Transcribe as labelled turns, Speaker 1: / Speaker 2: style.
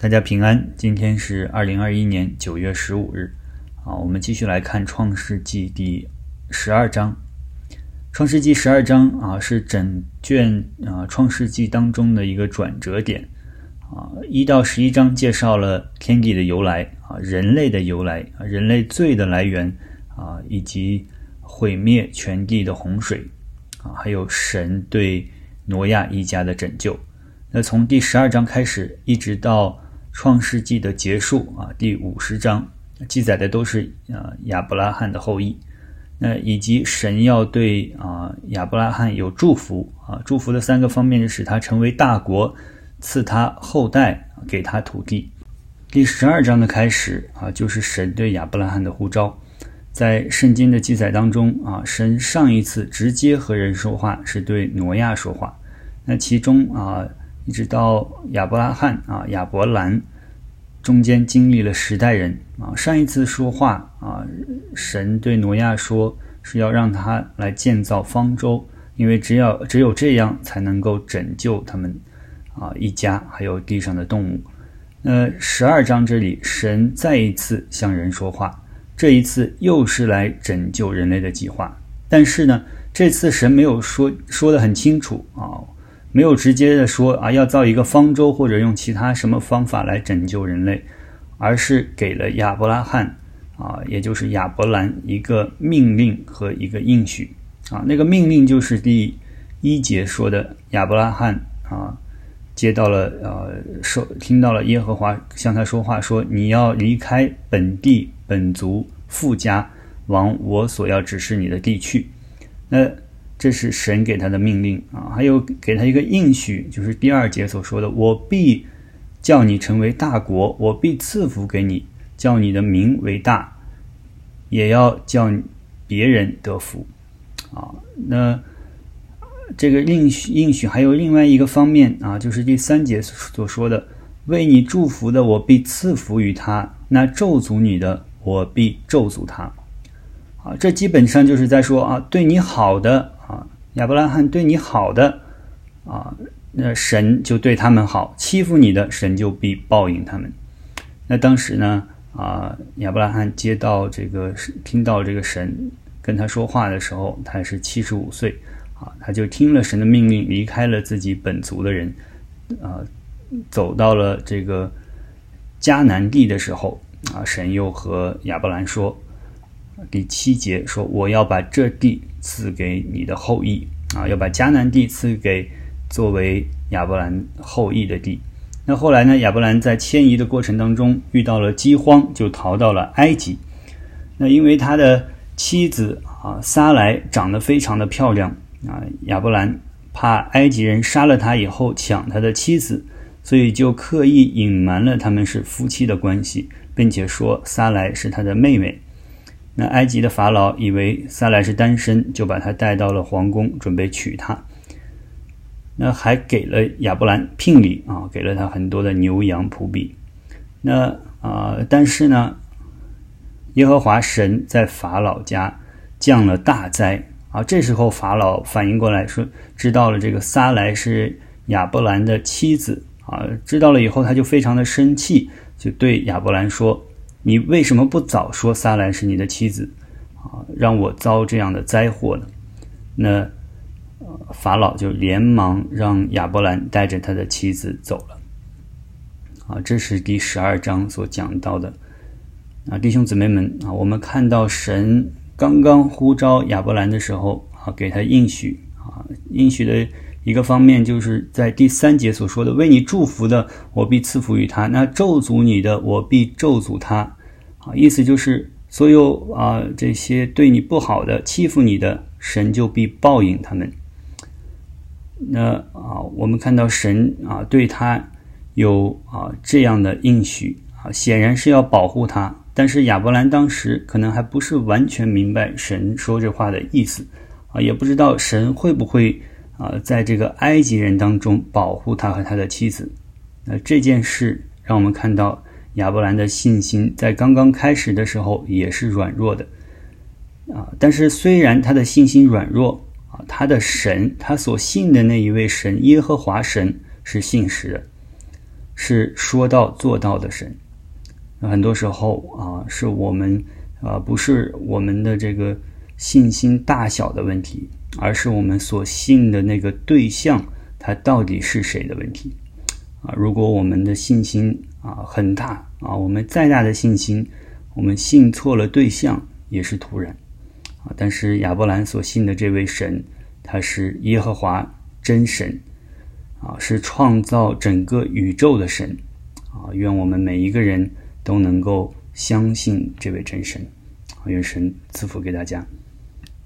Speaker 1: 大家平安，今天是二零二一年九月十五日，啊，我们继续来看《创世纪》第十二章。《创世纪》十二章啊，是整卷啊《创世纪》当中的一个转折点，啊，一到十一章介绍了天地的由来，啊，人类的由来，啊，人类罪的来源，啊，以及毁灭全地的洪水，啊，还有神对挪亚一家的拯救。那从第十二章开始，一直到创世纪的结束啊，第五十章记载的都是啊亚伯拉罕的后裔，那以及神要对啊亚伯拉罕有祝福啊，祝福的三个方面是使他成为大国，赐他后代，给他土地。第十二章的开始啊，就是神对亚伯拉罕的呼召，在圣经的记载当中啊，神上一次直接和人说话是对挪亚说话，那其中啊。一直到亚伯拉罕啊，亚伯兰中间经历了十代人啊。上一次说话啊，神对挪亚说是要让他来建造方舟，因为只要只有这样才能够拯救他们啊一家，还有地上的动物。那十二章这里，神再一次向人说话，这一次又是来拯救人类的计划。但是呢，这次神没有说说的很清楚啊。没有直接的说啊，要造一个方舟，或者用其他什么方法来拯救人类，而是给了亚伯拉罕啊，也就是亚伯兰一个命令和一个应许啊。那个命令就是第一节说的，亚伯拉罕啊，接到了呃，受听到了耶和华向他说话，说你要离开本地本族富家，往我所要指示你的地去。那。这是神给他的命令啊，还有给他一个应许，就是第二节所说的：“我必叫你成为大国，我必赐福给你，叫你的名为大，也要叫别人得福。”啊，那这个应许应许还有另外一个方面啊，就是第三节所说的：“为你祝福的，我必赐福于他；那咒诅你的，我必咒诅他。”啊，这基本上就是在说啊，对你好的。亚伯拉罕对你好的啊，那神就对他们好；欺负你的，神就必报应他们。那当时呢啊，亚伯拉罕接到这个听到这个神跟他说话的时候，他是七十五岁啊，他就听了神的命令，离开了自己本族的人啊，走到了这个迦南地的时候啊，神又和亚伯兰说。第七节说：“我要把这地赐给你的后裔啊，要把迦南地赐给作为亚伯兰后裔的地。那后来呢？亚伯兰在迁移的过程当中遇到了饥荒，就逃到了埃及。那因为他的妻子啊撒来长得非常的漂亮啊，亚伯兰怕埃及人杀了他以后抢他的妻子，所以就刻意隐瞒了他们是夫妻的关系，并且说撒来是他的妹妹。”那埃及的法老以为撒莱是单身，就把他带到了皇宫，准备娶她。那还给了亚伯兰聘礼啊，给了他很多的牛羊仆婢。那啊，但是呢，耶和华神在法老家降了大灾啊。这时候法老反应过来，说知道了这个撒莱是亚伯兰的妻子啊，知道了以后他就非常的生气，就对亚伯兰说。你为什么不早说撒兰是你的妻子啊？让我遭这样的灾祸呢？那法老就连忙让亚伯兰带着他的妻子走了。啊，这是第十二章所讲到的。啊，弟兄姊妹们啊，我们看到神刚刚呼召亚伯兰的时候啊，给他应许啊，应许的。一个方面就是在第三节所说的“为你祝福的，我必赐福于他；那咒诅你的，我必咒诅他。”啊，意思就是所有啊这些对你不好的、欺负你的，神就必报应他们。那啊，我们看到神啊对他有啊这样的应许啊，显然是要保护他。但是亚伯兰当时可能还不是完全明白神说这话的意思啊，也不知道神会不会。啊，在这个埃及人当中保护他和他的妻子，那这件事让我们看到亚伯兰的信心在刚刚开始的时候也是软弱的啊。但是虽然他的信心软弱啊，他的神，他所信的那一位神耶和华神是信实的。是说到做到的神。很多时候啊，是我们啊，不是我们的这个信心大小的问题，而是我们所信的那个对象，他到底是谁的问题啊？如果我们的信心啊很大啊，我们再大的信心，我们信错了对象也是徒然啊。但是亚伯兰所信的这位神，他是耶和华真神啊，是创造整个宇宙的神啊。愿我们每一个人。都能够相信这位真神，愿神赐福给大家。